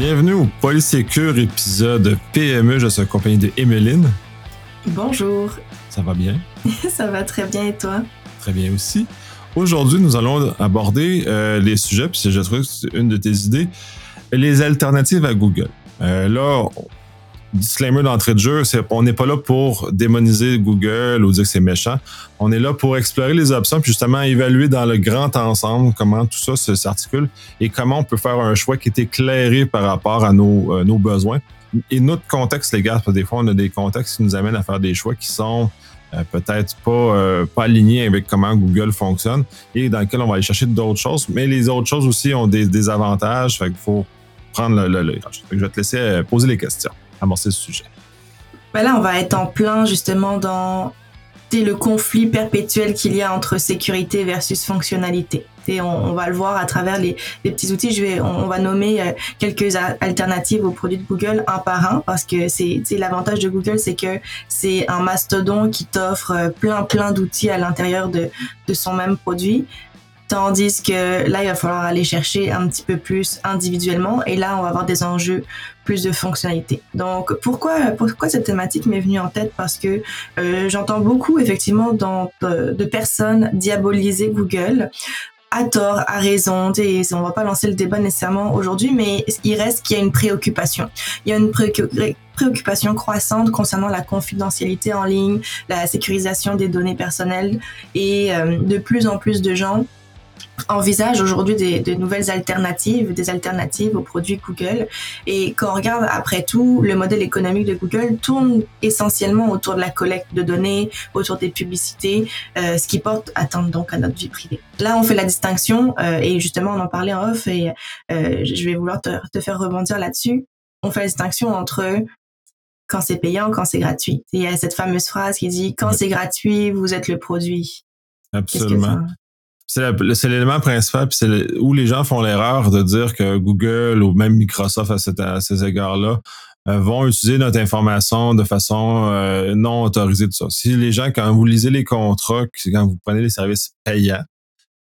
Bienvenue au Polysécure épisode PME. Je suis accompagné de Emeline. Bonjour. Ça va bien? Ça va très bien et toi? Très bien aussi. Aujourd'hui, nous allons aborder euh, les sujets, puis je trouve que c'est une de tes idées, les alternatives à Google. Euh, là, disclaimer d'entrée de jeu, c'est on n'est pas là pour démoniser Google ou dire que c'est méchant. On est là pour explorer les options, puis justement évaluer dans le grand ensemble comment tout ça s'articule et comment on peut faire un choix qui est éclairé par rapport à nos, euh, nos besoins. Et notre contexte légal, parce que des fois, on a des contextes qui nous amènent à faire des choix qui sont euh, peut-être pas, euh, pas alignés avec comment Google fonctionne et dans lequel on va aller chercher d'autres choses. Mais les autres choses aussi ont des, des avantages, fait qu'il faut prendre le, le, Je vais te laisser poser les questions amorcer ce sujet. Ben là, on va être en plein justement dans le conflit perpétuel qu'il y a entre sécurité versus fonctionnalité. Et on, va le voir à travers les, petits outils. Je vais, on, va nommer euh, quelques alternatives aux produits de Google un par un parce que c'est l'avantage de Google, c'est que c'est un mastodon qui t'offre euh, plein plein d'outils à l'intérieur de, de son même produit. Tandis que là, il va falloir aller chercher un petit peu plus individuellement et là, on va avoir des enjeux plus de fonctionnalités. Donc, pourquoi, pourquoi cette thématique m'est venue en tête? Parce que euh, j'entends beaucoup, effectivement, dans, de, de personnes diaboliser Google à tort, à raison. Et on va pas lancer le débat nécessairement aujourd'hui, mais il reste qu'il y a une préoccupation. Il y a une préoccupation croissante concernant la confidentialité en ligne, la sécurisation des données personnelles et euh, de plus en plus de gens envisage aujourd'hui des, de nouvelles alternatives, des alternatives aux produits Google. Et quand on regarde après tout, le modèle économique de Google tourne essentiellement autour de la collecte de données, autour des publicités, euh, ce qui porte atteinte donc à notre vie privée. Là, on fait la distinction, euh, et justement, on en parlait en off, et euh, je vais vouloir te, te faire rebondir là-dessus. On fait la distinction entre quand c'est payant, quand c'est gratuit. Il y a cette fameuse phrase qui dit quand c'est gratuit, vous êtes le produit. Absolument c'est l'élément principal, puis c'est où les gens font l'erreur de dire que Google ou même Microsoft à, ces égards-là euh, vont utiliser notre information de façon euh, non autorisée. Tout ça. Si les gens, quand vous lisez les contrats, quand vous prenez les services payants,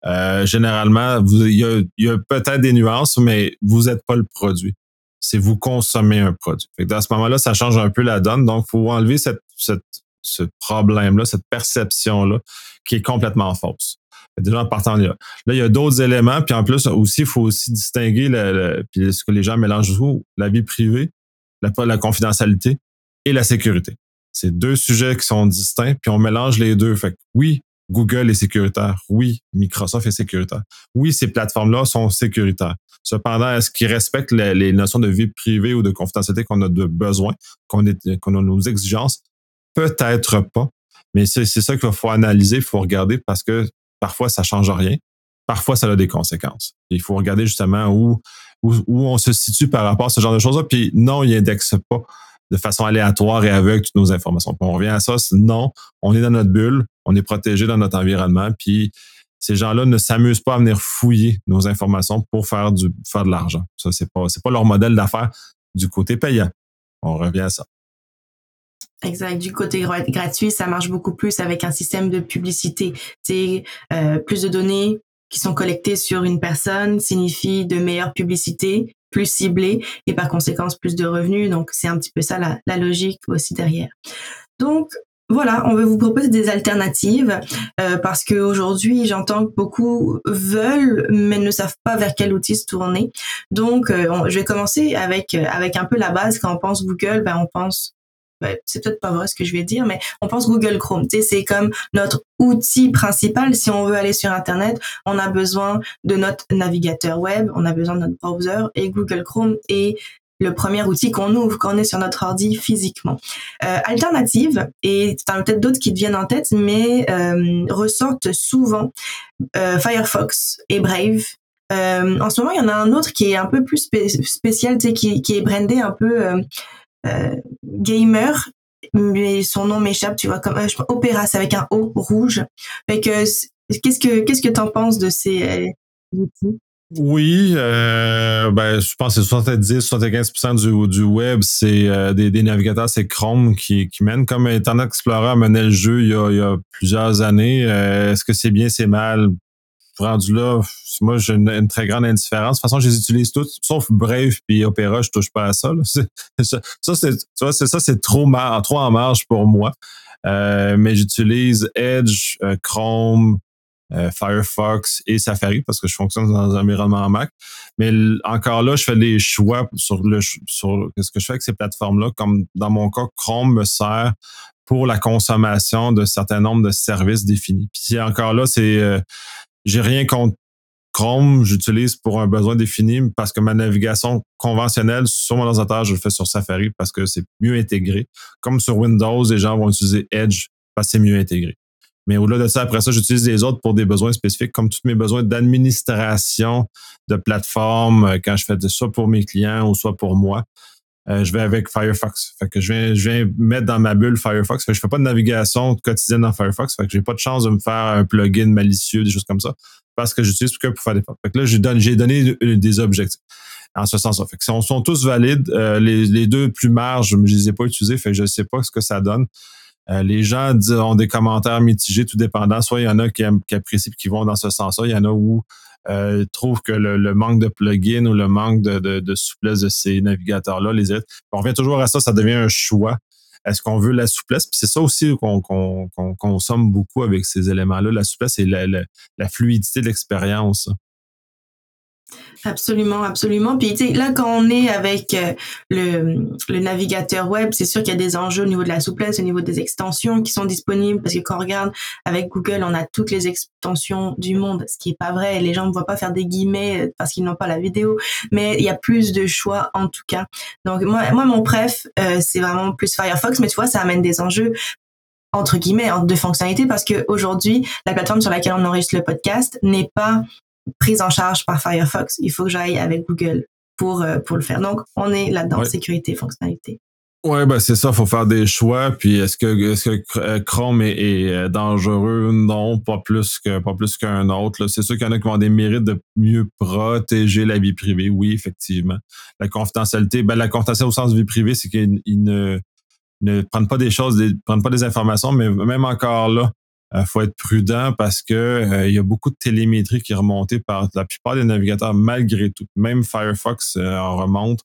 euh, généralement, il y a, peut-être des nuances, mais vous n'êtes pas le produit. C'est vous consommez un produit. Fait ce moment-là, ça change un peu la donne. Donc, il faut enlever ce problème-là, cette perception-là, qui est complètement fausse. Déjà en partant là. Là, il y a d'autres éléments, puis en plus aussi, il faut aussi distinguer le, puis ce que les gens mélangent tout, la vie privée, la, la confidentialité et la sécurité. C'est deux sujets qui sont distincts, puis on mélange les deux. Fait que oui, Google est sécuritaire. Oui, Microsoft est sécuritaire. Oui, ces plateformes-là sont sécuritaires. Cependant, est-ce qu'ils respectent les, notions de vie privée ou de confidentialité qu'on a de besoin, qu'on qu'on a nos exigences? Peut-être pas. Mais c'est ça qu'il faut analyser, il faut regarder parce que Parfois, ça change rien. Parfois, ça a des conséquences. Il faut regarder justement où, où, on se situe par rapport à ce genre de choses-là. Puis non, il n'indexe pas de façon aléatoire et aveugle toutes nos informations. on revient à ça, non, on est dans notre bulle, on est protégé dans notre environnement, puis ces gens-là ne s'amusent pas à venir fouiller nos informations pour faire du faire de l'argent. Ça, c'est pas, c'est pas leur modèle d'affaires du côté payant. On revient à ça. Exact. Du côté gratuit, ça marche beaucoup plus avec un système de publicité. C'est euh, plus de données qui sont collectées sur une personne signifie de meilleures publicités, plus ciblées et par conséquent plus de revenus. Donc c'est un petit peu ça la, la logique aussi derrière. Donc voilà, on veut vous proposer des alternatives euh, parce qu'aujourd'hui, j'entends que beaucoup veulent mais ne savent pas vers quel outil se tourner. Donc, euh, je vais commencer avec avec un peu la base. Quand on pense Google, ben on pense ben, c'est peut-être pas vrai ce que je vais dire, mais on pense Google Chrome. Tu sais, c'est comme notre outil principal. Si on veut aller sur Internet, on a besoin de notre navigateur web, on a besoin de notre browser et Google Chrome est le premier outil qu'on ouvre quand on est sur notre ordi physiquement. Euh, alternative, et tu as peut-être d'autres qui te viennent en tête, mais euh, ressortent souvent euh, Firefox et Brave. Euh, en ce moment, il y en a un autre qui est un peu plus spécial, tu sais, qui, qui est brandé un peu gamer mais son nom m'échappe, tu vois, comme euh, Opéra, c'est avec un O rouge. Fait que qu'est-ce que qu'est-ce que t'en penses de ces euh, outils? Oui, euh, ben je pense que 70-75% du, du web, c'est des, des, navigateurs, c'est Chrome qui, qui mène. Comme Internet Explorer menait le jeu il y a, il y a plusieurs années. Est-ce que c'est bien, c'est mal? Rendu là, moi, j'ai une, très grande indifférence. De toute façon, je les utilise toutes, sauf Brave puis Opera, je touche pas à ça. Ça, c'est, ça, c'est trop, trop en marge pour moi. Euh, mais j'utilise Edge, euh, Chrome, euh, Firefox et Safari parce que je fonctionne dans un environnement Mac. Mais encore là, je fais des choix sur le sur ce que je fais avec ces plateformes-là. Comme dans mon cas, Chrome me sert pour la consommation de certain nombre de services définis. Puis encore là, c'est j'ai rien contre Chrome, j'utilise pour un besoin défini parce que ma navigation conventionnelle sur mon ordinateur, je le fais sur Safari parce que c'est mieux intégré. Comme sur Windows, les gens vont utiliser Edge parce que c'est mieux intégré. Mais au-delà de ça, après ça, j'utilise les autres pour des besoins spécifiques, comme tous mes besoins d'administration de plateforme, euh, quand je fais ça pour mes clients ou soit pour moi. Euh, je vais avec Firefox. Fait que je viens, je viens mettre dans ma bulle Firefox. Fait que je fais pas de navigation quotidienne dans Firefox. Fait que j'ai pas de chance de me faire un plugin malicieux, des choses comme ça. Parce que j'utilise que pour faire des Fait que là, j'ai donné, donné des objectifs. En ce sens-là. Fait que sont, sont tous valides. Euh, les, les, deux plus marges, je les ai pas utilisés. Fait que je sais pas ce que ça donne. Euh, les gens ont des commentaires mitigés, tout dépendant. Soit il y en a qui, apprécient et qui vont dans ce sens-là. Il y en a où euh, trouvent que le, manque de plugins ou le manque de, souplesse de ces navigateurs-là les aide. On revient toujours à ça, ça devient un choix. Est-ce qu'on veut la souplesse? Puis c'est ça aussi qu'on consomme beaucoup avec ces éléments-là, la souplesse et la fluidité de l'expérience. Absolument, absolument. Puis tu sais, là, quand on est avec euh, le, le navigateur web, c'est sûr qu'il y a des enjeux au niveau de la souplesse, au niveau des extensions qui sont disponibles, parce que quand on regarde avec Google, on a toutes les extensions du monde, ce qui est pas vrai. Les gens ne voient pas faire des guillemets euh, parce qu'ils n'ont pas la vidéo, mais il y a plus de choix en tout cas. Donc moi, moi mon préf, euh, c'est vraiment plus Firefox, mais tu vois, ça amène des enjeux entre guillemets de fonctionnalité parce que aujourd'hui la plateforme sur laquelle on enregistre le podcast n'est pas prise en charge par Firefox. Il faut que j'aille avec Google pour, euh, pour le faire. Donc, on est là-dedans, sécurité, fonctionnalité. Ouais, ben c'est ça, faut faire des choix. Puis est-ce que est-ce que euh, Chrome est, euh, dangereux? Non, pas plus que pas plus qu'un autre. C'est sûr qu'il y en a qui avoir des mérites de mieux protéger la vie privée. Oui, effectivement. La confidentialité, ben la confidentialité au sens de vie privée, c'est qu'ils ne ne prennent pas des choses, ne prennent pas des informations, mais même encore là, il euh, faut être prudent parce que euh, y a beaucoup de télémétrie qui est remontée par la plupart des navigateurs malgré tout. Même Firefox euh, en remonte.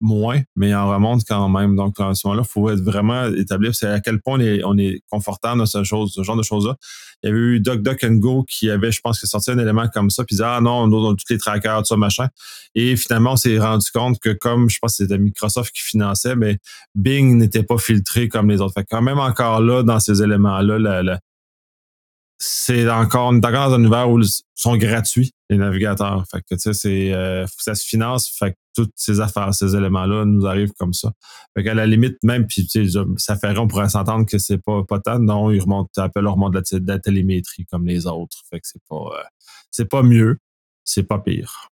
moins, mais en remonte quand même. Donc, à ce moment-là, il faut être vraiment établir c'est à quel point on est, on est confortable dans ce, chose, ce genre de choses-là. Il y avait eu DuckDuckGo qui avait, je pense, sorti un élément comme ça, puis disait, ah non, on a tous les trackers, tout ça, machin. Et finalement, on s'est rendu compte que comme, je pense que c'était Microsoft qui finançait, mais Bing n'était pas filtré comme les autres. Fait quand même encore là, dans ces éléments-là, la, c'est encore, on est encore dans un univers où ils sont gratuits, les navigateurs. Fait que, tu sais, c'est, euh, ça se finance. Fait que toutes ces affaires, ces éléments-là nous arrivent comme ça. Fait qu'à la limite, même, puis, tu sais, ça ferait, on pourrait s'entendre que c'est pas, pas tant. Non, ils remontent, appellent leur monde de la, de la télémétrie comme les autres. Fait que c'est pas, euh, c'est pas mieux. C'est pas pire.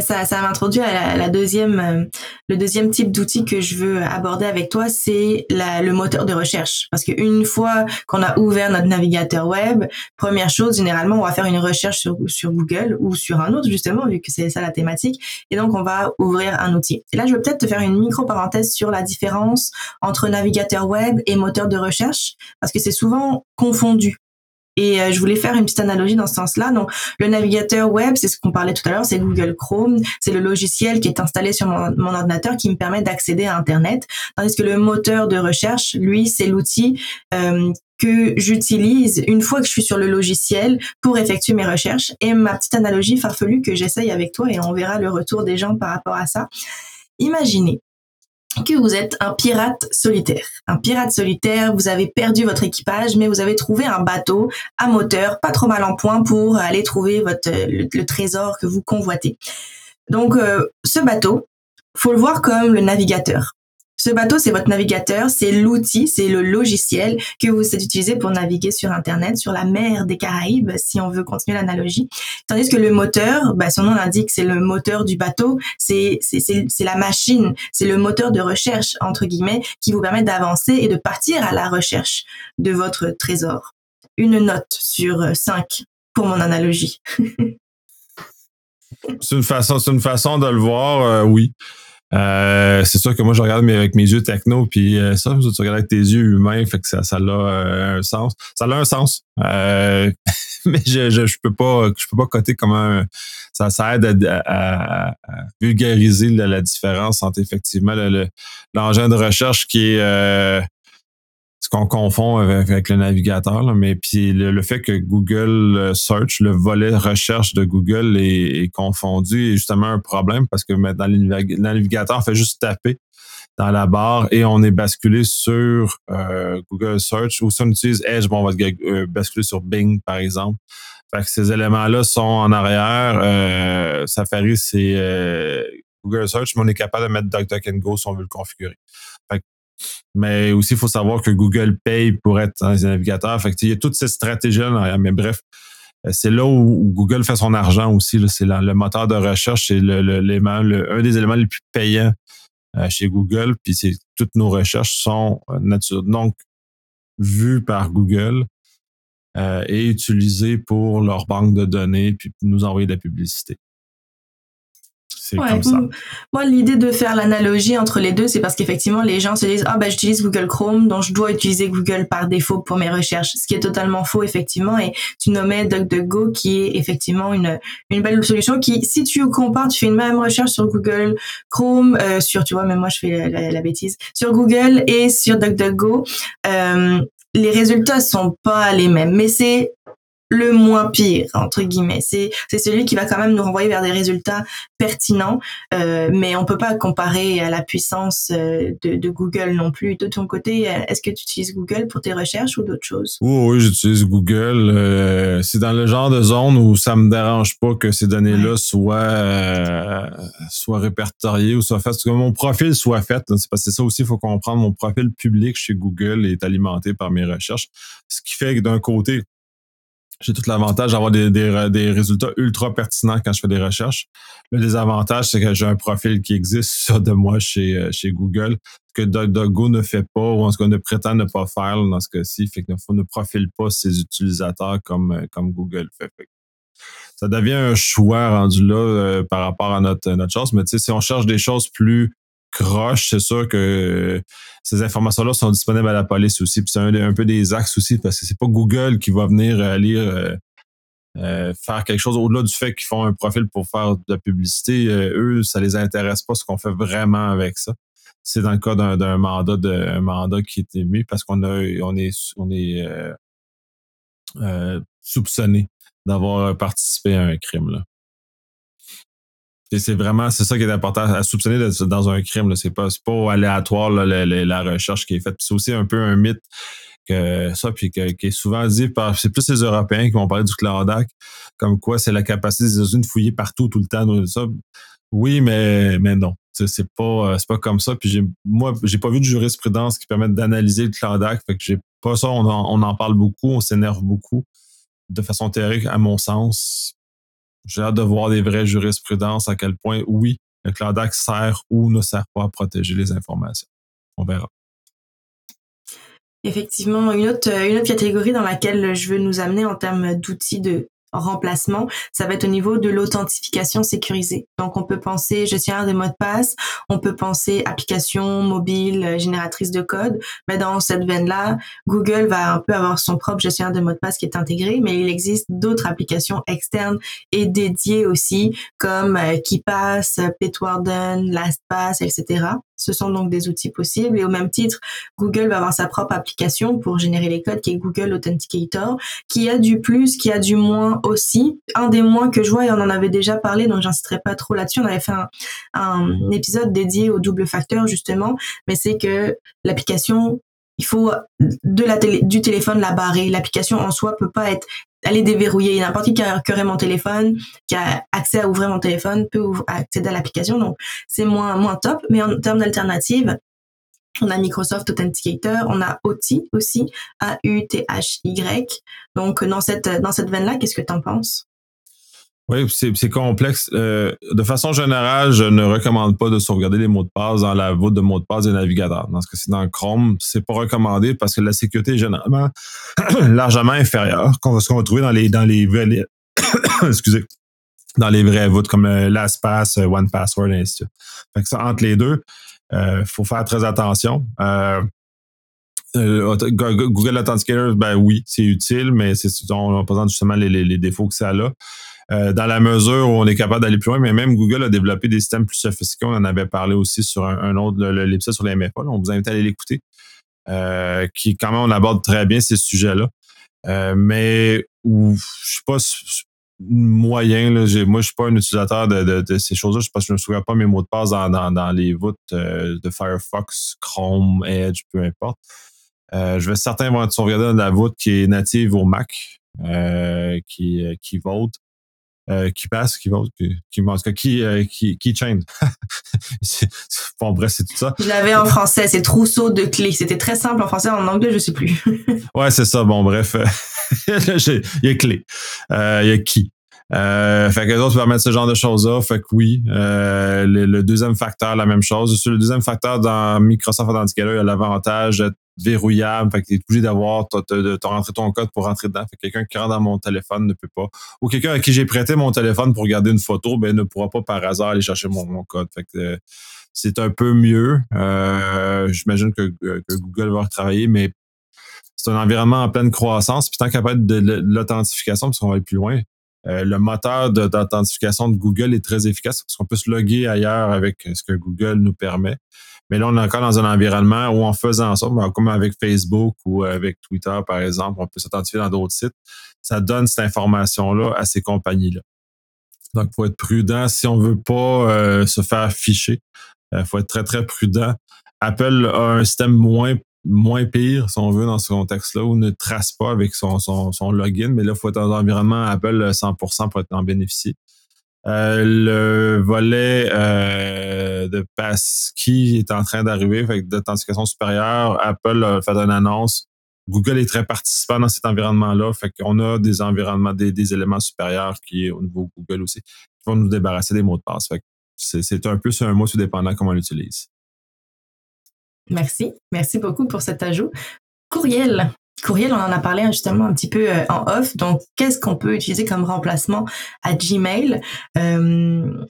Ça, ça m'introduit à la, deuxième, euh, le deuxième type d'outil que je veux aborder avec toi, c'est le moteur de recherche. Parce qu'une fois qu'on a ouvert notre navigateur web, première chose, généralement, on va faire une recherche sur, sur Google ou sur un autre, justement, vu que c'est ça la thématique. Et donc, on va ouvrir un outil. Et là, je vais peut-être te faire une micro-parenthèse sur la différence entre navigateur web et moteur de recherche, parce que c'est souvent confondu. Et euh, je voulais faire une petite analogie dans ce sens-là. Donc, le navigateur web, c'est ce qu'on parlait tout à l'heure, c'est Google Chrome. C'est le logiciel qui est installé sur mon, mon ordinateur qui me permet d'accéder à Internet. Tandis que le moteur de recherche, lui, c'est l'outil euh, que j'utilise une fois que je suis sur le logiciel pour effectuer mes recherches. Et ma petite analogie farfelue que j'essaye avec toi, et on verra le retour des gens par rapport à ça. Imaginez que vous êtes un pirate solitaire. Un pirate solitaire, vous avez perdu votre équipage, mais vous avez trouvé un bateau à moteur, pas trop mal en point pour aller trouver votre le, trésor que vous convoitez. Donc euh, ce bateau, faut le voir comme le navigateur. Ce bateau, c'est votre navigateur, c'est l'outil, c'est le logiciel que vous utilisez pour naviguer sur Internet, sur la mer des Caraïbes, si on veut continuer l'analogie. Tandis que le moteur, bah, son nom l'indique, c'est le moteur du bateau, c'est la machine, c'est le moteur de recherche, entre guillemets, qui vous permet d'avancer et de partir à la recherche de votre trésor. Une note sur cinq pour mon analogie. c'est une façon, une façon de le voir, euh, oui. Euh, c'est sûr que moi, je regarde avec mes yeux techno, puis euh, ça, tu regardes avec tes yeux humains, fait que ça, ça a euh, un sens. Ça a un sens. mais je, je, peux pas je peux pas coter comment ça, ça aide à, vulgariser la, différence entre effectivement l'engin de recherche qui est euh, ce qu'on confond avec, le navigateur, mais puis le, fait que Google Search, le volet recherche de Google est, confondu est justement un problème parce que dans le navigateur, fait juste taper dans la barre et on est basculé sur euh, Google Search ou si on utilise Edge, bon, on va euh, basculer sur Bing, par exemple. Fait que ces éléments-là sont en arrière. Euh, Safari, c'est euh, Google Search, mais on est capable de mettre DuckDuckGo si on veut le configurer. Fait mais aussi, il faut savoir que Google paye pour être dans les navigateurs. Fait il y a stratégies-là en arrière. Mais bref, c'est là où Google fait son argent aussi. C'est le moteur de recherche, c'est le, le, un des éléments les plus payants euh, chez Google, puis toutes nos recherches sont euh, nature, donc vues par Google euh, et utilisées pour leur banque de données, puis nous envoyer de la publicité. Moi, l'idée de faire l'analogie entre les deux, c'est parce qu'effectivement, les gens se disent ah ben j'utilise Google Chrome, donc je dois utiliser Google par défaut pour mes recherches, ce qui est totalement faux effectivement. Et tu nommais DuckDuckGo, qui est effectivement une une belle solution qui, si tu compares, tu fais une même recherche sur Google Chrome, euh, sur tu vois, même moi je fais la, bêtise, sur Google et sur DuckDuckGo. Euh, les résultats sont pas les mêmes, mais c'est le moins pire entre guillemets. C'est c'est celui qui va quand même nous renvoyer vers des résultats pertinents, euh, mais on peut pas comparer à la puissance euh, de, de, Google non plus. De ton côté, est-ce que tu utilises Google pour tes recherches ou d'autres choses? Oui, oui, j'utilise Google. Euh, c'est dans le genre de zone où ça me dérange pas que ces données-là soient euh, soient répertoriées ou soient faites, que mon profil soit fait. C'est parce que ça aussi, il faut comprendre. Mon profil public chez Google est alimenté par mes recherches, ce qui fait que d'un côté j'ai tout l'avantage d'avoir des, des, résultats ultra pertinents quand je fais des recherches. Le désavantage, c'est que j'ai un profil qui existe sur de moi chez, euh, chez Google, que DuckDuckGo ne fait pas, ou en tout cas ne prétend ne pas faire dans ce cas-ci, fait que ne, ne profile pas ses utilisateurs comme, euh, comme Google fait. Ça devient un choix rendu là euh, par rapport à notre, notre chose. Mais tu sais, si on cherche des choses plus croche, c'est sûr que ces informations-là sont disponibles à la police aussi. Puis c'est un, peu des axes aussi, parce que c'est pas Google qui va venir aller euh, euh, faire quelque chose au-delà du fait qu'ils font un profil pour faire de la publicité. Euh, eux, ça les intéresse pas ce qu'on fait vraiment avec ça. C'est dans le cas d'un mandat de mandat qui est émis parce qu'on a on est on est soupçonné d'avoir participé à un crime là c'est vraiment c'est ça qui est important à soupçonner dans un crime. C'est pas, pas aléatoire la, recherche qui est faite. C'est aussi un peu un mythe que ça, puis qui est souvent dit par c'est plus les Européens qui vont parler du Clodac, comme quoi c'est la capacité des États-Unis de fouiller partout tout le temps. Ça. Oui, mais mais non. C'est pas c'est pas comme ça. Puis j'ai moi, j'ai pas vu de jurisprudence qui permette d'analyser le Clodac. Fait que j'ai pas ça, on en, on en parle beaucoup, on s'énerve beaucoup de façon théorique, à mon sens j'ai hâte de voir des vraies jurisprudences à quel point, oui, le Clodac sert ou ne sert pas à protéger les informations. On verra. Effectivement, une autre, une autre catégorie dans laquelle je veux nous amener en termes d'outils de remplacement, ça va être au niveau de l'authentification sécurisée. Donc on peut penser gestionnaire de mots de passe, on peut penser application mobile euh, génératrice de code, mais dans cette veine-là, Google va un peu avoir son propre gestionnaire de mots de passe qui est intégré, mais il existe d'autres applications externes et dédiées aussi comme euh, KeePass, Bitwarden, LastPass, etc. Ce sont donc des outils possibles et au même titre, Google va avoir sa propre application pour générer les codes qui est Google Authenticator, qui a du plus, qui a du moins aussi. Un des moins que je vois, et on en avait déjà parlé, donc j'inciterai pas trop là-dessus, on avait fait un, épisode dédié au double facteur justement, mais c'est que l'application il faut de la du téléphone la barrer. L'application en soi peut pas être elle est déverrouillée. N'importe qui qui aurait mon téléphone, qui a accès à ouvrir mon téléphone, peut accéder à l'application. Donc, c'est moins, moins top. Mais en termes d'alternatives, on a Microsoft Authenticator, on a OT aussi, A-U-T-H-Y. Donc, dans cette, dans cette veine-là, qu'est-ce que tu en penses? Oui, c'est complexe. Euh, de façon générale, je ne recommande pas de sauvegarder les mots de passe dans la voûte de mots de passe des navigateurs. Dans ce cas-ci, dans Chrome, c'est pas recommandé parce que la sécurité est généralement largement inférieure qu'on ce qu'on va trouver dans les dans les excusez dans les vraies voûtes comme euh, LastPass, euh, OnePassword, et ainsi de suite. Fait que ça, entre les deux, il faut faire très attention. Google Authenticator, ben oui, c'est utile, mais c'est on présente justement les, les, défauts que ça a. Euh, dans la mesure où on est capable d'aller plus loin, mais même Google a développé des systèmes plus sophistiqués. On en avait parlé aussi sur un, autre, l'épisode sur les MFA. on vous invite à aller l'écouter. Euh, qui, quand même, on aborde très bien ces sujets-là. Euh, mais où, je suis pas moyen. Là, moi, je suis pas un utilisateur de, ces choses-là je ne me souviens pas mes mots de passe dans, les voûtes de Firefox, Chrome, Edge, peu importe. je vais certainement dans la voûte qui est native au Mac, qui, qui vote. Euh, qui passe, qui va, qui, qui, en qui, euh, qui, qui change. bon, bref, c'est tout ça. Je l'avais en français, c'est trousseau de clés. C'était très simple en français, en anglais, je sais plus. ouais, c'est ça. Bon, bref, il y a clé. Euh, il y a qui? Euh, fait que les autres permettent ce genre de choses-là. Fait que oui, euh, le, deuxième facteur, la même chose. Sur le deuxième facteur, dans Microsoft Authenticator, il y a l'avantage verrouillable. Fait que tu es obligé d'avoir, de rentrer ton code pour rentrer dedans. Fait que quelqu'un qui rentre dans mon téléphone ne peut pas. Ou quelqu'un à qui j'ai prêté mon téléphone pour garder une photo, ben, ne pourra pas par hasard aller chercher mon, code. Fait euh, c'est un peu mieux. Euh, J'imagine que, que, Google va retravailler, mais c'est un environnement en pleine croissance. Puis tant qu'à être de l'authentification, parce qu'on va aller plus loin, euh, le moteur d'authentification de, Google est très efficace parce qu'on peut se loguer ailleurs avec ce que Google nous permet. Mais là, on est encore dans un environnement où en faisant ça, ben, comme avec Facebook ou avec Twitter, par exemple, on peut s'authentifier dans d'autres sites. Ça donne cette information-là à ces compagnies-là. Donc, il faut être prudent si on veut pas euh, se faire ficher. Il euh, faut être très, très prudent. Apple a un système moins moins pire, si on veut, dans ce contexte-là, ou ne trace pas avec son, son, son login, mais là, il faut être dans un environnement Apple 100% pour être en bénéficier. Euh, le volet euh, de passkey est en train d'arriver, avec d'authentification supérieure. Apple a fait une annonce. Google est très participant dans cet environnement-là, fait qu'on a des environnements, des, éléments supérieurs qui au niveau Google aussi, qui vont nous débarrasser des mots de passe. Fait c'est un peu un mot tout dépendant comment on l'utilise. Merci. Merci beaucoup pour cet ajout. Courriel. Courriel, on en a parlé justement un petit peu euh, en off. Donc, qu'est-ce qu'on peut utiliser comme remplacement à Gmail? Euh,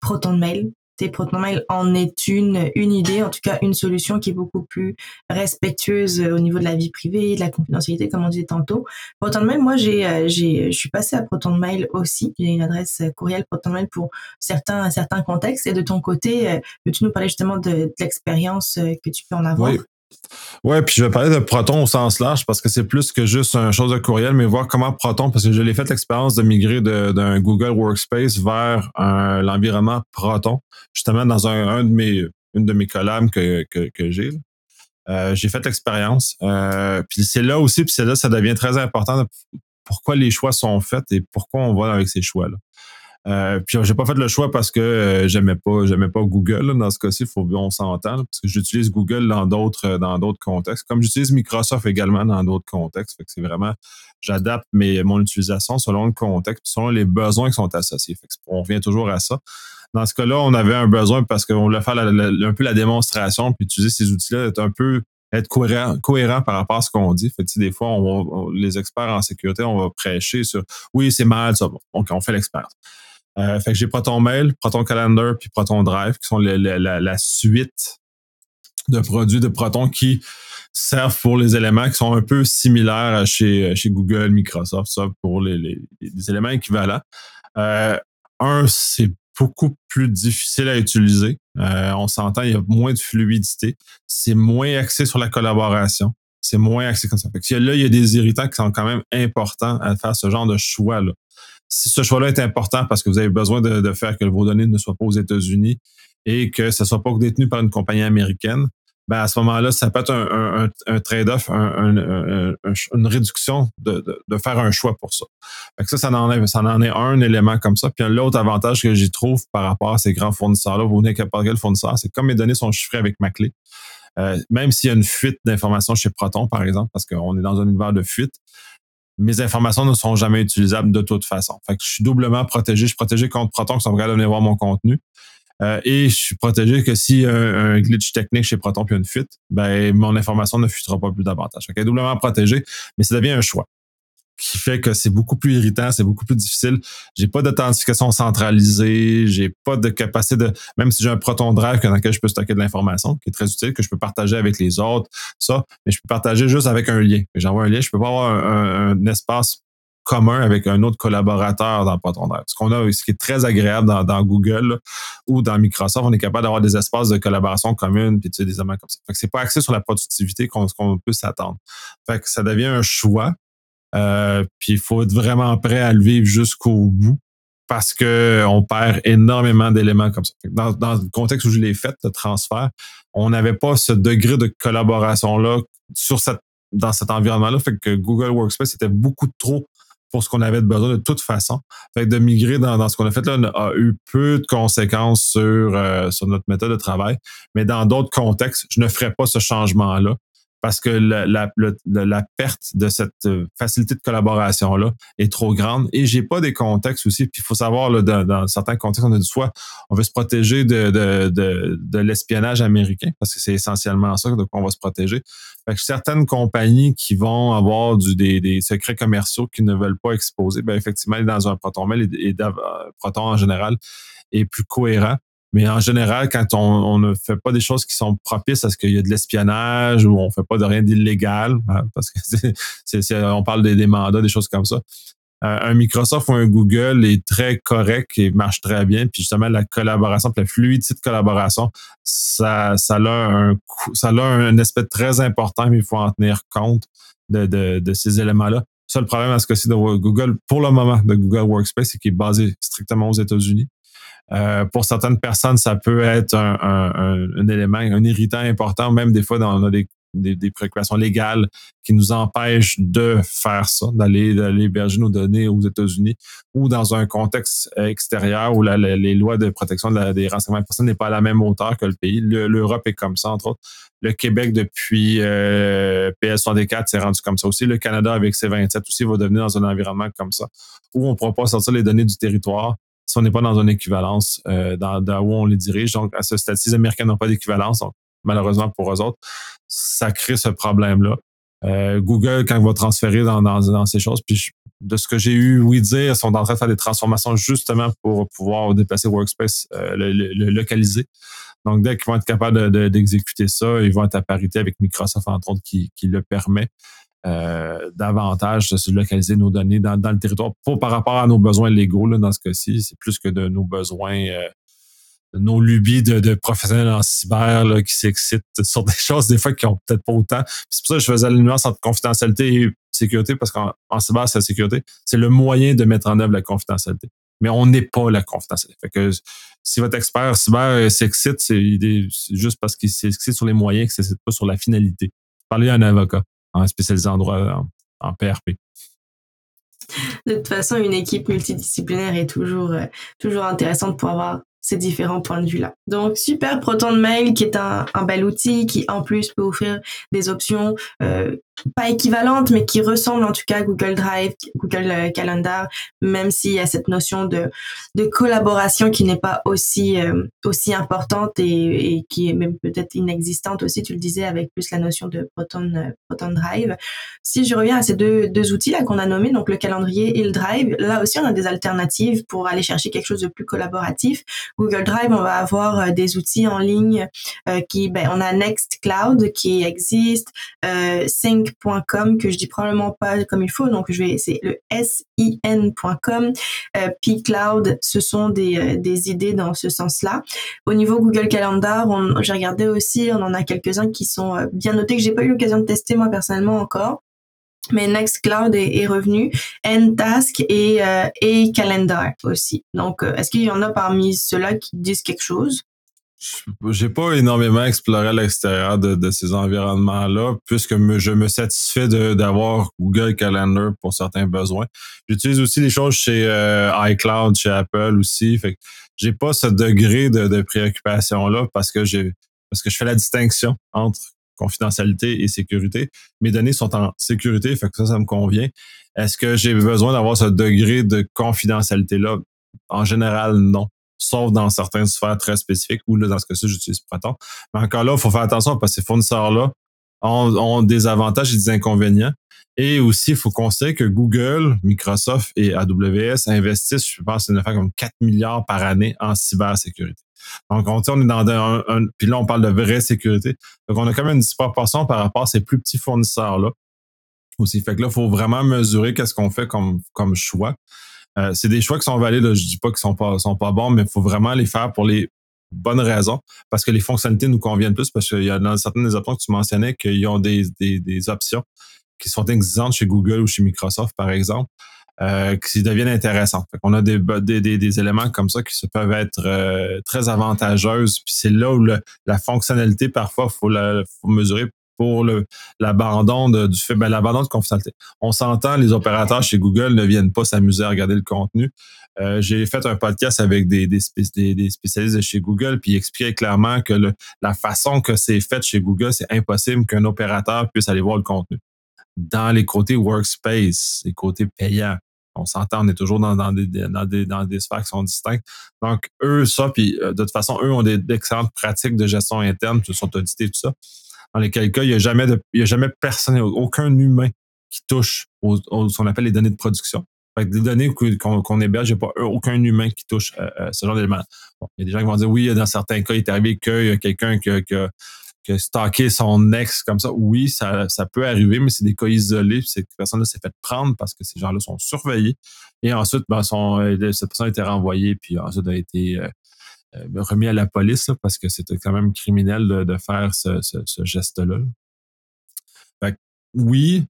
ProtonMail, ProtonMail en est une, une idée, en tout cas une solution qui est beaucoup plus respectueuse au niveau de la vie privée, de la confidentialité, comme on disait tantôt. ProtonMail, moi, j'ai, euh, j'ai, je suis passée à ProtonMail aussi. J'ai une adresse courriel ProtonMail pour certains, certains contextes. Et de ton côté, euh, peux-tu nous parler justement de, l'expérience euh, que tu peux en avoir? Ouais, puis je vais parler de Proton au sens large parce que c'est plus que juste une chose de courriel, mais voir comment Proton, parce que je l'ai fait l'expérience de migrer d'un Google Workspace vers l'environnement Proton, justement dans un, de mes une de mes collabs que, que, j'ai. Euh, j'ai fait l'expérience. Euh, puis c'est là aussi, puis c'est là ça devient très important pourquoi les choix sont faits et pourquoi on va avec ces choix-là. Euh, puis j'ai pas fait le choix parce que euh, j'aimais pas j'aimais pas Google dans ce cas-ci, faut on s'entend parce que j'utilise Google dans d'autres euh, dans d'autres contextes, comme j'utilise Microsoft également dans d'autres contextes. Fait que c'est vraiment j'adapte mes mon utilisation selon le contexte, selon les besoins qui sont associés. Fait que on revient toujours à ça. Dans ce cas-là, on avait un besoin parce qu'on voulait faire un peu la démonstration puis utiliser ces outils-là, être un peu être cohérent, cohérent par rapport à ce qu'on dit. Fait des fois, les experts en sécurité, on va prêcher sur oui, c'est mal, ça. Bon, donc, on fait l'expert. Euh, fait que j'ai Proton Mail, Proton Calendar, puis Proton Drive, qui sont la, suite de produits de Proton qui servent pour les éléments qui sont un peu similaires chez, chez Google, Microsoft, ça, pour les, éléments équivalents. Euh, un, c'est beaucoup plus difficile à utiliser. Euh, on s'entend, il y a moins de fluidité. C'est moins axé sur la collaboration. C'est moins axé comme ça. Fait que là, il y a des irritants qui sont quand même importants à faire ce genre de choix-là ce choix-là est important parce que vous avez besoin de, faire que vos données ne soient pas aux États-Unis et que ça ne soit pas détenu par une compagnie américaine, ben à ce moment-là, ça peut être un, trade-off, une réduction de, faire un choix pour ça. ça, ça en, est, ça un élément comme ça. Puis l'autre avantage que j'y trouve par rapport à ces grands fournisseurs-là, vous n'êtes pas quel fournisseur, c'est comme mes données sont chiffrées avec ma clé. Euh, même s'il y a une fuite d'informations chez Proton, par exemple, parce qu'on est dans un univers de fuite, mes informations ne seront jamais utilisables de toute façon. Je suis doublement protégé. Je suis protégé contre Proton qui sont capables de venir voir mon contenu. Euh, et je suis protégé que si un, glitch technique chez Proton puis une fuite, ben mon information ne fuitera pas plus davantage. Fait doublement protégée, mais ça devient un choix. Qui fait que c'est beaucoup plus irritant, c'est beaucoup plus difficile. J'ai pas d'authentification centralisée, j'ai pas de capacité de, même si j'ai un Proton Drive dans lequel je peux stocker de l'information, qui est très utile, que je peux partager avec les autres, ça, mais je peux partager juste avec un lien. J'envoie un lien, je peux pas avoir un, espace commun avec un autre collaborateur dans Proton Drive. Ce qu'on a, ce qui est très agréable dans, Google ou dans Microsoft, on est capable d'avoir des espaces de collaboration communes puis tu sais, des éléments comme ça. Fait que c'est pas axé sur la productivité qu'on peut s'attendre. Fait que ça devient un choix euh, puis il faut être vraiment prêt à le vivre jusqu'au bout parce que on perd énormément d'éléments comme ça. Dans, le contexte où je l'ai fait, le transfert, on n'avait pas ce degré de collaboration-là sur cette, dans cet environnement-là. Fait que Google Workspace était beaucoup trop pour ce qu'on avait besoin de toute façon. Fait que de migrer dans, dans ce qu'on a fait là a eu peu de conséquences sur, euh, sur notre méthode de travail. Mais dans d'autres contextes, je ne ferais pas ce changement-là parce que la, perte de cette euh, facilité de collaboration-là est trop grande. Et j'ai pas des contextes aussi. Puis il faut savoir, dans, certains contextes, on a du soit on veut se protéger de, l'espionnage américain, parce que c'est essentiellement ça de quoi on va se protéger. Fait que certaines compagnies qui vont avoir des, secrets commerciaux qui ne veulent pas exposer, ben effectivement, dans un Proton Mail et, et Proton en général est plus cohérent. Mais en général, quand on, ne fait pas des choses qui sont propices à ce qu'il y a de l'espionnage ou on fait pas de rien d'illégal, hein, parce que c'est, on parle des, mandats, des choses comme ça. Euh, un Microsoft ou un Google est très correct et marche très bien. Puis justement, la collaboration, la fluidité de collaboration, ça, ça a un ça a un aspect très important, mais il faut en tenir compte de, de, de ces éléments-là. Ça, le problème à ce cas-ci de Google, pour le moment, de Google Workspace, c'est qu'il est basé strictement aux États-Unis. Euh, pour certaines personnes, ça peut être un, élément, un irritant important. Même des fois, on a des, préoccupations légales qui nous empêchent de faire ça, d'aller héberger nos données aux États-Unis ou dans un contexte extérieur où les lois de protection des renseignements personnels n'est pas à la même hauteur que le pays. L'Europe est comme ça, entre autres. Le Québec, depuis euh, PS64, s'est rendu comme ça aussi. Le Canada, avec ses 27 aussi, va devenir dans un environnement comme ça, où on ne pourra pas sortir les données du territoire si on n'est pas dans une équivalence euh, dans, où on les dirige. Donc, à ce stade les Américains n'ont pas d'équivalence. Donc, malheureusement pour eux autres, ça crée ce problème-là. Euh, Google, quand il va transférer dans, dans, ces choses, puis de ce que j'ai eu oui dire, sont en train de faire des transformations justement pour pouvoir déplacer Workspace, euh, le, localiser. Donc, dès qu'ils vont être capables d'exécuter ça, ils vont être à parité avec Microsoft, entre autres, qui, qui le permet. Euh, davantage de se localiser nos données dans, le territoire. Pas par rapport à nos besoins légaux, là, dans ce cas-ci, c'est plus que de nos besoins, euh, de nos lubies de, professionnels en cyber là, qui s'excitent sur des choses des fois qui ont peut-être pas autant. C'est pour ça que je faisais la nuance entre confidentialité et sécurité, parce qu'en cyber, c'est la sécurité. C'est le moyen de mettre en œuvre la confidentialité. Mais on n'est pas la confidentialité. Fait que si votre expert cyber s'excite, c'est juste parce qu'il s'excite sur les moyens, qu'il s'excite pas sur la finalité. Parlez à un avocat en spécialisé en droit en, PRP. De toute façon, une équipe multidisciplinaire est toujours, euh, toujours intéressante pour avoir ces différents points de vue-là. Donc, super Proton Mail qui est un, un, bel outil qui, en plus, peut offrir des options euh, pas équivalente, mais qui ressemble en tout cas à Google Drive, Google euh, Calendar, même s'il y a cette notion de, de collaboration qui n'est pas aussi, euh, aussi importante et, qui est même peut-être inexistante aussi, tu le disais, avec plus la notion de Proton, euh, Proton Drive. Si je reviens à ces deux, deux outils-là qu'on a nommés, donc le calendrier et le Drive, là aussi on a des alternatives pour aller chercher quelque chose de plus collaboratif. Google Drive, on va avoir des outils en ligne qui, ben, on a Nextcloud qui existe, euh, Sync .com que je dis probablement pas comme il faut, donc je vais c'est le sin.com. Euh, P-Cloud, ce sont des, euh, des idées dans ce sens-là. Au niveau Google Calendar, j'ai regardé aussi, on en a quelques-uns qui sont euh, bien notés que j'ai pas eu l'occasion de tester moi personnellement encore. Mais Nextcloud est, est revenu, N-Task et, euh, et Calendar aussi. Donc, est-ce qu'il y en a parmi ceux-là qui disent quelque chose? J'ai pas énormément exploré l'extérieur de, ces environnements-là, puisque je me satisfais d'avoir Google Calendar pour certains besoins. J'utilise aussi les choses chez euh, iCloud, chez Apple aussi. Fait j'ai pas ce degré de, préoccupation-là parce que j'ai parce que je fais la distinction entre confidentialité et sécurité. Mes données sont en sécurité, fait que ça, ça me convient. Est-ce que j'ai besoin d'avoir ce degré de confidentialité-là? En général, non sauf dans certaines sphères très spécifiques, ou là, dans ce cas-ci, j'utilise Proton. Mais encore là, il faut faire attention parce que ces fournisseurs-là ont, des avantages et des inconvénients. Et aussi, il faut considérer que Google, Microsoft et AWS investissent, je pense, une affaire comme 4 milliards par année en cybersécurité. Donc, on, on est dans un, Puis là, on parle de vraie sécurité. Donc, on a quand même une disproportion par rapport à ces plus petits fournisseurs-là. Aussi. Fait que là, il faut vraiment mesurer qu'est-ce qu'on fait comme choix. Euh, c'est des choix qui sont valides. Je dis pas qu'ils sont pas, sont pas bons, mais il faut vraiment les faire pour les bonnes raisons. Parce que les fonctionnalités nous conviennent plus. Parce qu'il y a dans certaines des options que tu mentionnais qu'ils ont des, des, des options qui sont existantes chez Google ou chez Microsoft, par exemple, euh, qui deviennent intéressantes. On a des, des, des, éléments comme ça qui se peuvent être euh, très avantageuses. Puis c'est là où la fonctionnalité, parfois, faut la faut mesurer pour l'abandon du fait, ben, l'abandon de confidentialité. On s'entend, les opérateurs chez Google ne viennent pas s'amuser à regarder le contenu. Euh, j'ai fait un podcast avec des, des, des, spécialistes de chez Google, puis ils expliquaient clairement que la façon que c'est fait chez Google, c'est impossible qu'un opérateur puisse aller voir le contenu. Dans les côtés workspace, les côtés payants, on s'entend, on est toujours dans, des, dans, des, dans des sphères qui sont distinctes. Donc, eux, ça, puis euh, de toute façon, eux ont d'excellentes pratiques de gestion interne, ils sont audités, tout ça dans lesquels cas, il n'y a jamais y a jamais personne, aucun humain qui touche aux, ce qu'on appelle les données de production. Fait que des données qu'on héberge, il n'y a pas aucun humain qui touche à, euh, euh, ce genre d'éléments. Il y a des gens qui vont dire oui, dans certains cas, il est arrivé qu'il y a quelqu'un qui, a stocké son ex comme ça. Oui, ça, peut arriver, mais c'est des cas isolés. Cette personne-là s'est fait prendre parce que ces gens-là sont surveillés. Et ensuite, ben, euh, cette personne a été renvoyée, puis ensuite a été remis à la police parce que c'était quand même criminel de, faire ce, geste-là. oui,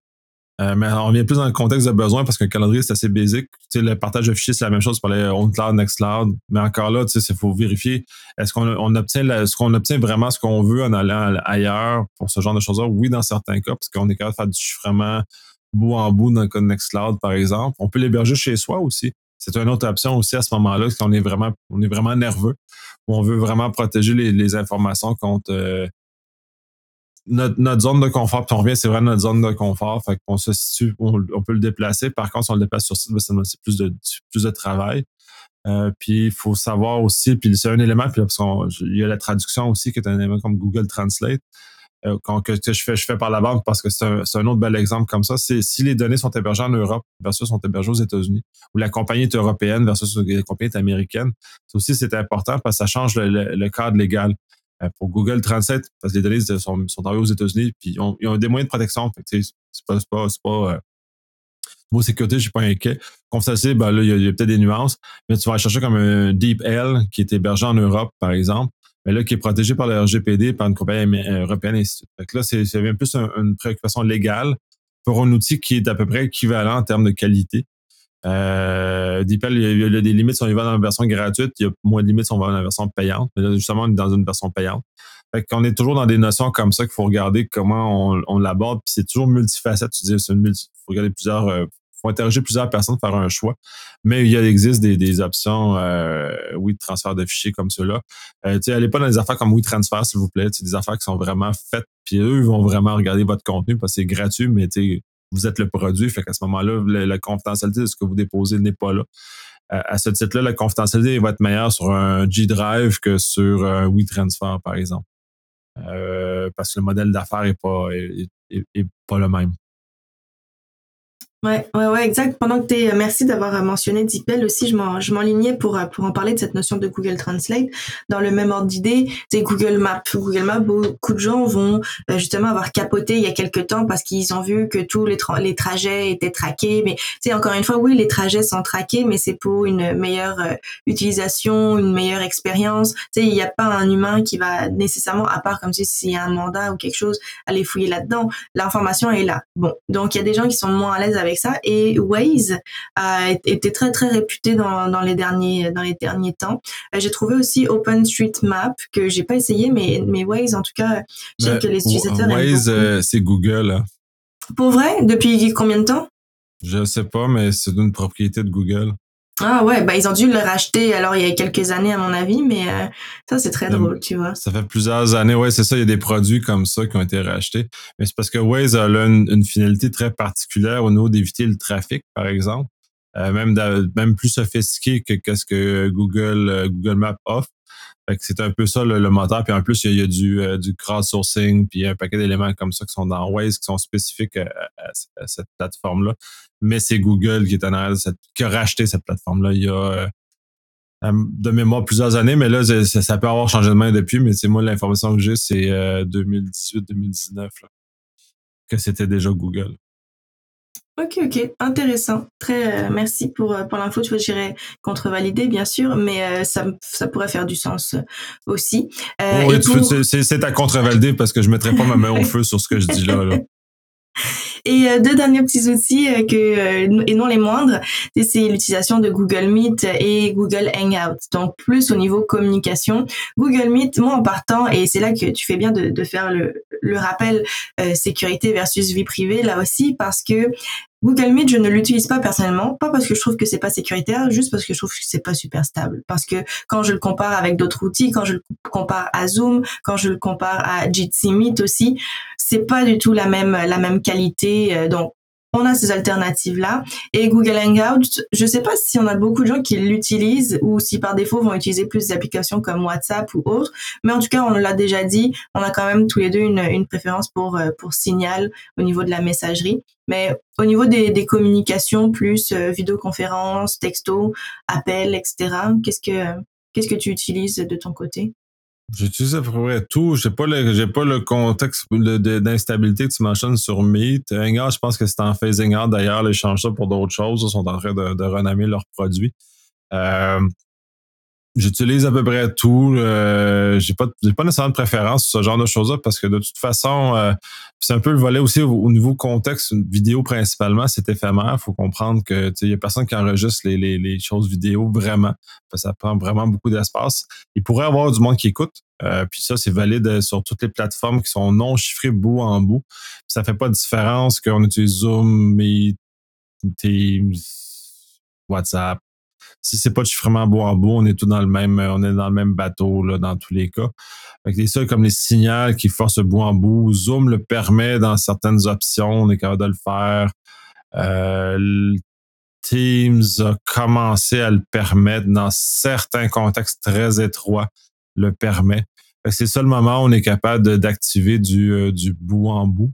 euh, mais on vient plus dans le contexte de besoin parce qu'un calendrier, c'est assez basique. Le partage de fichiers, c'est la même chose pour les OnCloud, NextCloud. Mais encore là, il faut vérifier est-ce qu'on on obtient, ce qu'on obtient vraiment ce qu'on veut en allant ailleurs pour ce genre de choses-là? Oui, dans certains cas, parce qu'on est capable de faire du chiffrement bout en bout dans le cas de NextCloud, par exemple. On peut l'héberger chez soi aussi c'est une autre option aussi à ce moment-là, qu'on est vraiment, on est vraiment nerveux, on veut vraiment protéger les, informations contre euh, notre, zone de confort. Puis on revient, c'est vraiment notre zone de confort. Fait qu'on se situe, on, peut le déplacer. Par contre, si on le déplace sur site, ben, c'est plus de, plus de travail. Euh, puis il faut savoir aussi, puis c'est un élément, puis parce il y a la traduction aussi qui est un élément comme Google Translate. Euh, que, je fais je fais par la bande parce que c'est un, autre bel exemple comme ça. C'est si les données sont hébergées en Europe versus sont hébergées aux États-Unis, ou la compagnie est européenne versus la compagnie est américaine, ça aussi c'est important parce que ça change le, cadre légal. Euh, pour Google Translate, parce que les données sont, sont envoyées aux États-Unis, puis ils ont, des moyens de protection. C'est pas, c'est pas, c'est pas euh, niveau sécurité, je suis pas inquiet. Ben là, il y a, peut-être des nuances, mais tu vas chercher comme un DeepL qui est hébergé en Europe, par exemple mais là, qui est protégé par le RGPD, par une compagnie euh, européenne, ainsi de Fait que là, c'est bien plus une préoccupation légale pour un outil qui est à peu près équivalent en termes de qualité. Euh, il y, a, des limites si on y va dans la version gratuite, il y a moins de limites si on va dans la version payante. Mais là, justement, on est dans une version payante. Fait qu'on est toujours dans des notions comme ça qu'il faut regarder comment on, on l'aborde. Puis c'est toujours multifacette. Tu dis, c'est une multi, faut regarder plusieurs euh, faut interroger plusieurs personnes faire un choix. Mais il, existe des, options, euh, oui, de transfert de fichiers comme ceux-là. Euh, allez pas dans des affaires comme WeTransfer, s'il vous plaît. C'est des affaires qui sont vraiment faites, puis eux vont vraiment regarder votre contenu parce que c'est gratuit, mais vous êtes le produit. Fait qu'à ce moment-là, la, confidentialité de ce que vous déposez n'est pas là. Euh, à ce titre-là, la confidentialité va être meilleure sur un G-Drive que sur un WeTransfer, par exemple. Euh, parce que le modèle d'affaires n'est pas, est pas le même. Ouais, ouais, ouais, exact. Pendant que tu merci d'avoir mentionné DeepL aussi, je m'en, je m'enlignais pour, pour en parler de cette notion de Google Translate. Dans le même ordre d'idée, c'est Google Maps. Google Maps, beaucoup de gens vont euh, justement avoir capoté il y a quelques temps parce qu'ils ont vu que tous les, les trajets étaient traqués. Mais, sais, encore une fois, oui, les trajets sont traqués, mais c'est pour une meilleure euh, utilisation, une meilleure expérience. Tu sais, il n'y a pas un humain qui va nécessairement, à part comme si s'il y a un mandat ou quelque chose, aller fouiller là-dedans. L'information est là. Bon. Donc, il y a des gens qui sont moins à l'aise avec ça. Et Waze a été très très réputé dans, dans les derniers dans les derniers temps. Euh, j'ai trouvé aussi OpenStreetMap que j'ai pas essayé, mais mais Waze en tout cas, je sais que les utilisateurs Waze, euh, c'est Google. Hein. Pour vrai, depuis combien de temps? Je sais pas, mais c'est une propriété de Google. Ah ouais, bah ils ont dû le racheter alors il y a quelques années à mon avis, mais euh, ça c'est très drôle, tu vois. Ça fait plusieurs années, ouais, c'est ça, il y a des produits comme ça qui ont été rachetés. Mais c'est parce que Waze a une, finalité très particulière au niveau d'éviter le trafic, par exemple. même, même plus sophistiqué que, que ce que Google, Google Maps offre. C'est un peu ça le, moteur. Puis en plus, il y a, du, du crowdsourcing, puis un paquet d'éléments comme ça qui sont dans Waze, qui sont spécifiques à, cette plateforme-là. Mais c'est Google qui est en arrière qui a racheté cette plateforme-là il y a de mémoire plusieurs années, mais là, ça, peut avoir changé de main depuis, mais c'est moi l'information que j'ai, c'est 2018-2019 euh, que c'était déjà Google. Ok, ok, intéressant. Très euh, merci pour, euh, pour l'info. Tu vois, j'irais contrevalider, bien sûr, mais ça, ça pourrait faire du sens aussi. oui, c'est à contrevalider parce que je ne mettrai pas ma main au feu sur ce que je dis là. là. Et euh, deux derniers petits outils euh, que euh, et non les moindres, c'est l'utilisation de Google Meet et Google Hangout. Donc plus au niveau communication, Google Meet, moi en partant et c'est là que tu fais bien de, de faire le, le rappel sécurité versus vie privée là aussi parce que Google Meet, je ne l'utilise pas personnellement, pas parce que je trouve que c'est pas sécuritaire, juste parce que je trouve que c'est pas super stable. Parce que quand je le compare avec d'autres outils, quand je le compare à Zoom, quand je le compare à Jitsi Meet aussi, c'est pas du tout la même la même qualité. Euh, donc on a ces alternatives-là. Et Google Hangout, je sais pas si on a beaucoup de gens qui l'utilisent ou si par défaut vont utiliser plus d'applications comme WhatsApp ou autres. Mais en tout cas, on l'a déjà dit, on a quand même tous les deux une, une préférence pour, euh, pour Signal au niveau de la messagerie. Mais au niveau des, des communications, plus euh, vidéoconférence, texto, appel, etc., qu'est-ce que, qu'est-ce que tu utilises de ton côté? J'utilise à peu près tout. J'ai pas le, pas le contexte d'instabilité que tu mentionnes sur Meet. Hangout, je pense que c'est en phasing out d'ailleurs. Ils changent ça pour d'autres choses. Ils sont en train de, de renommer leurs produits. Euh, J'utilise à peu près tout. Euh, j'ai pas, j'ai pas nécessairement de préférence sur ce genre de choses-là parce que de toute façon, euh, c'est un peu le volet aussi au, niveau contexte vidéo principalement, c'est éphémère. Faut comprendre que il y a personne qui enregistre les, les, les choses vidéo vraiment. ça prend vraiment beaucoup d'espace. Il pourrait y avoir du monde qui écoute. Euh, puis ça, c'est valide sur toutes les plateformes qui sont non chiffrées bout en bout. Ça fait pas de différence qu'on utilise Zoom, Meet, Teams, WhatsApp, si c'est pas de chiffrement bout en bout, on est tout dans le même, on est dans le même bateau là, dans tous les cas. Avec des seuls comme les signaux qui forcent bout en bout, Zoom le permet dans certaines options, on est capable de le faire. Euh, Teams a commencé à le permettre dans certains contextes très étroits, le permet. C'est ça le moment où on est capable d'activer du, euh, du bout en bout.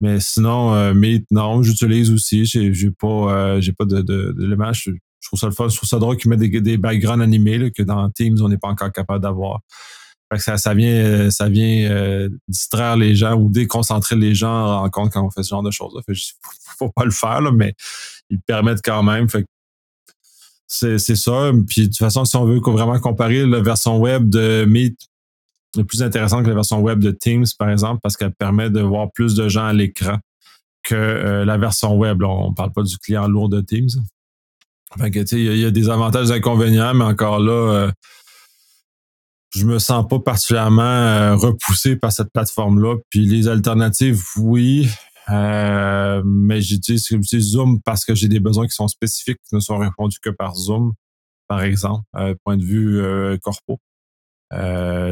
Mais sinon, euh, Meet, non, j'utilise aussi. J'ai pas, euh, j'ai pas de, de, je trouve ça le. Je trouve ça drôle qu'ils mettent des, backgrounds animés que dans Teams, on n'est pas encore capable d'avoir. Ça, vient, euh, ça euh, distraire les gens ou déconcentrer les gens en compte quand on fait ce genre de choses. Il faut, pas le faire, mais ils permettent quand même. c'est, ça. Puis de toute façon, si on veut vraiment comparer la version web de Meet est plus intéressante que la version web de Teams, par exemple, parce qu'elle permet de voir plus de gens à l'écran que euh, la version web. on ne parle pas du client lourd de Teams. Il y, a des avantages et inconvénients, mais encore là, euh, je me sens pas particulièrement euh, repoussé par cette plateforme-là. Puis les alternatives, oui, euh, mais j'utilise Zoom parce que j'ai des besoins qui sont spécifiques qui ne sont répondus que par Zoom, par exemple, point de vue corpo.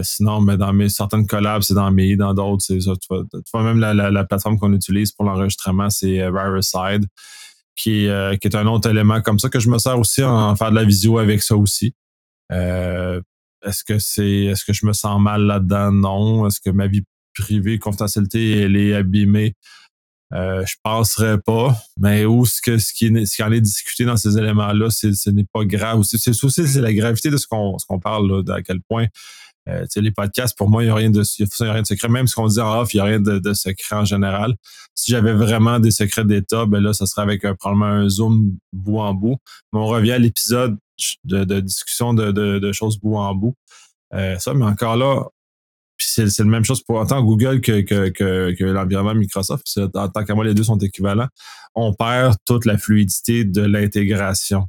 sinon, mais dans mes certaines collabs, c'est dans mes, dans d'autres, c'est ça. Tu vois, même la, la plateforme qu'on utilise pour l'enregistrement, c'est Rareside qui, euh, qui est un autre élément comme ça que je me sers aussi en, faire de la visio avec ça aussi. Euh, est-ce que c'est est-ce que je me sens mal là-dedans? Non. Est-ce que ma vie privée, confidentialité, elle est abîmée? Euh, je penserais pas, mais où ce que ce qui, qui en est discuté dans ces éléments-là, ce n'est pas grave. C'est aussi c'est la gravité de ce qu'on ce qu'on parle là, à quel point euh, les podcasts, pour moi, il n'y a rien de, secret. Même ce qu'on dit en off, il n'y a rien de, secret en général. Si j'avais vraiment des secrets d'État, ben là, ça serait avec un, probablement un zoom bout en bout. Mais on revient à l'épisode de, discussion de, choses bout en bout. Euh, ça, mais encore là, c'est la même chose pour autant Google que, que, que, l'environnement Microsoft. En tant qu'à moi, les deux sont équivalents. On perd toute la fluidité de l'intégration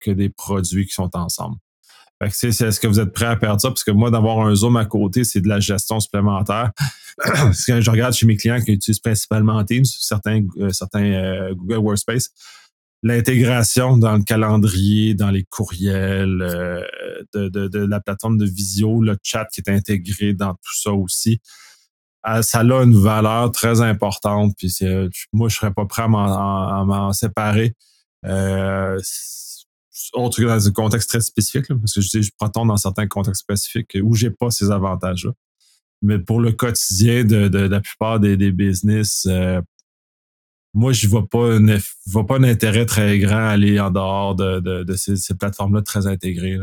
que des produits qui sont ensemble. Que est-ce que vous êtes prêt à perdre ça? Parce que moi, d'avoir un Zoom à côté, c'est de la gestion supplémentaire. Parce que je regarde chez mes clients qui utilisent principalement Teams, certains, euh, certains euh, Google Workspace, l'intégration dans le calendrier, dans les courriels, euh, de, de, la plateforme de visio, le chat qui est intégré dans tout ça aussi, ça a une valeur très importante. Puis moi, je serais pas prêt à m'en séparer autre que dans un contexte très spécifique, parce que je dis, je Proton dans certains contextes spécifiques où j'ai pas ces avantages-là. Mais pour le quotidien de, la plupart des, business, euh, moi, je vois pas vois pas un intérêt très grand à aller en dehors de, ces, plateformes-là très intégrées.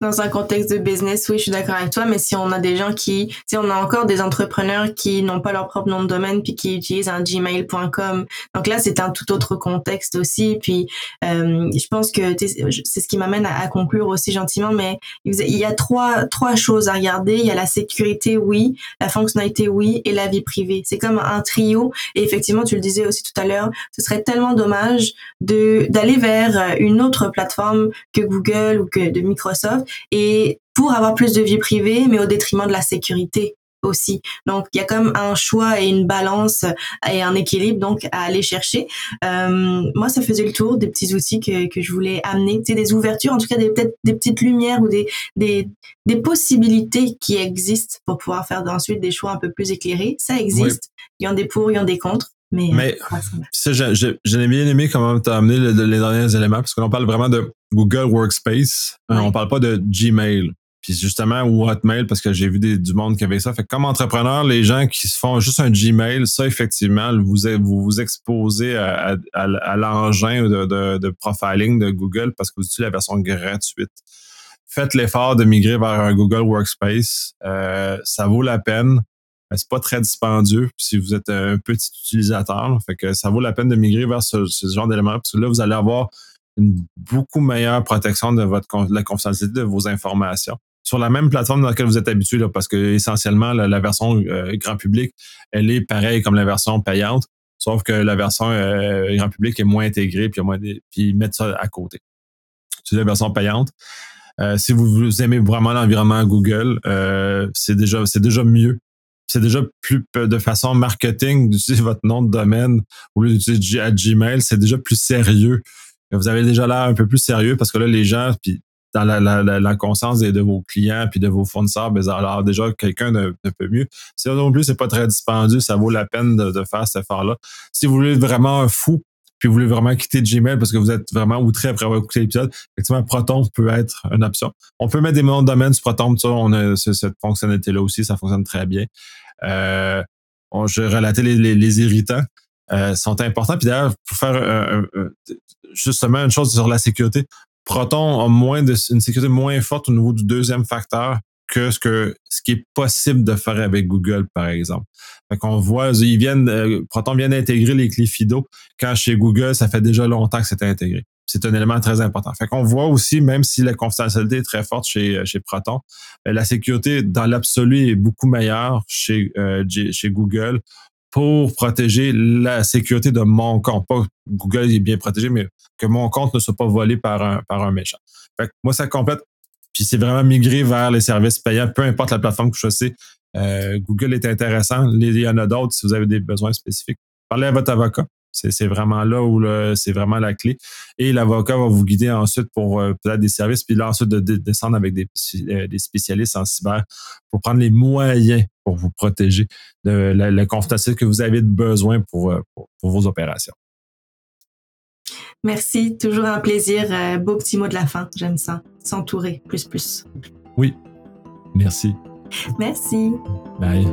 Dans un contexte de business, oui, je suis d'accord avec toi, mais si on a des gens qui, si on a encore des entrepreneurs qui n'ont pas leur propre nom de domaine puis qui utilisent un gmail.com, donc là, c'est un tout autre contexte aussi. Puis, euh, je pense que c'est ce qui m'amène à, conclure aussi gentiment, mais il y a trois, trois choses à regarder. Il y a la sécurité, oui, la fonctionnalité, oui, et la vie privée. C'est comme un trio. Et effectivement, tu le disais aussi tout à l'heure, ce serait tellement dommage de, d'aller vers une autre plateforme que Google ou que de Microsoft et pour avoir plus de vie privée, mais au détriment de la sécurité aussi. Donc, il y a comme un choix et une balance et un équilibre donc à aller chercher. Euh, moi, ça faisait le tour des petits outils que, que je voulais amener, tu sais, des ouvertures, en tout cas des peut-être des petites lumières ou des, des, des possibilités qui existent pour pouvoir faire ensuite des choix un peu plus éclairés. Ça existe. Il y en a des pour, il y en a des contre. Mais, mais ça, j'ai bien aimé comment tu as amené les derniers éléments, parce qu'on parle vraiment de Google Workspace. On On parle pas de Gmail. Puis justement, ou Hotmail, parce que j'ai vu du monde qui avait ça. Fait que comme entrepreneur, les gens qui se font juste un Gmail, ça, effectivement, vous vous, vous exposez à, l'engin de, de, profiling de Google parce que vous utilisez la version gratuite. Faites l'effort de migrer vers un Google Workspace. Euh, ça vaut la peine. C'est pas très dispendieux si vous êtes un petit utilisateur. Fait que ça vaut la peine de migrer vers ce, genre d'éléments. Parce que là, vous allez avoir une beaucoup meilleure protection de votre la confidentialité de vos informations sur la même plateforme dans laquelle vous êtes habitué, là, parce que essentiellement, la, version euh, grand public, elle est pareille comme la version payante, sauf que la version euh, grand public est moins intégrée, puis, moins ils mettent ça à côté. C'est la version payante. Euh, si vous, aimez vraiment l'environnement Google, c'est déjà c'est déjà mieux. C'est déjà plus de façon marketing d'utiliser votre nom de domaine au lieu d'utiliser à Gmail, c'est déjà plus sérieux vous avez déjà l'air un peu plus sérieux parce que là, les gens, puis dans la, conscience de, vos clients puis de vos fournisseurs, ben, alors déjà quelqu'un de, peu mieux. Si non plus, c'est pas très dispendieux, ça vaut la peine de, faire cet effort-là. Si vous voulez vraiment un fou, puis vous voulez vraiment quitter Gmail parce que vous êtes vraiment outré après avoir écouté l'épisode, effectivement, Proton peut être une option. On peut mettre des noms de domaine sur Proton, ça, on a cette fonctionnalité-là aussi, ça fonctionne très bien. Euh, je relatais les, les, irritants. Euh, sont importants. Puis d'ailleurs, pour faire euh, justement une chose sur la sécurité, Proton a moins une sécurité moins forte au niveau du deuxième facteur que ce que ce qui est possible de faire avec Google, par exemple. Fait qu'on voit, ils viennent, Proton vient d'intégrer les clés FIDO, quand chez Google, ça fait déjà longtemps que c'est intégré. C'est un élément très important. Fait qu'on voit aussi, même si la confidentialité est très forte chez, chez Proton, la sécurité dans l'absolu est beaucoup meilleure chez, chez Google pour protéger la sécurité de mon compte. Pas Google est bien protégé, mais que mon compte ne soit pas volé par un, par un méchant. Fait que moi, ça complète. Puis c'est vraiment migrer vers les services payants, peu importe la plateforme que je choisis. Euh, Google est intéressant. Il y en a d'autres si vous avez des besoins spécifiques. Parlez à votre avocat. C'est vraiment là où c'est vraiment la clé. Et l'avocat va vous guider ensuite pour euh, peut-être des services, puis là ensuite de, descendre avec des, euh, des, spécialistes en cyber pour prendre les moyens pour vous protéger de la, la que vous avez besoin euh, pour, pour, vos opérations. Merci, toujours un plaisir. beau petit mot de la fin, j'aime ça. S'entourer, plus plus. Oui, merci. Merci. Bye.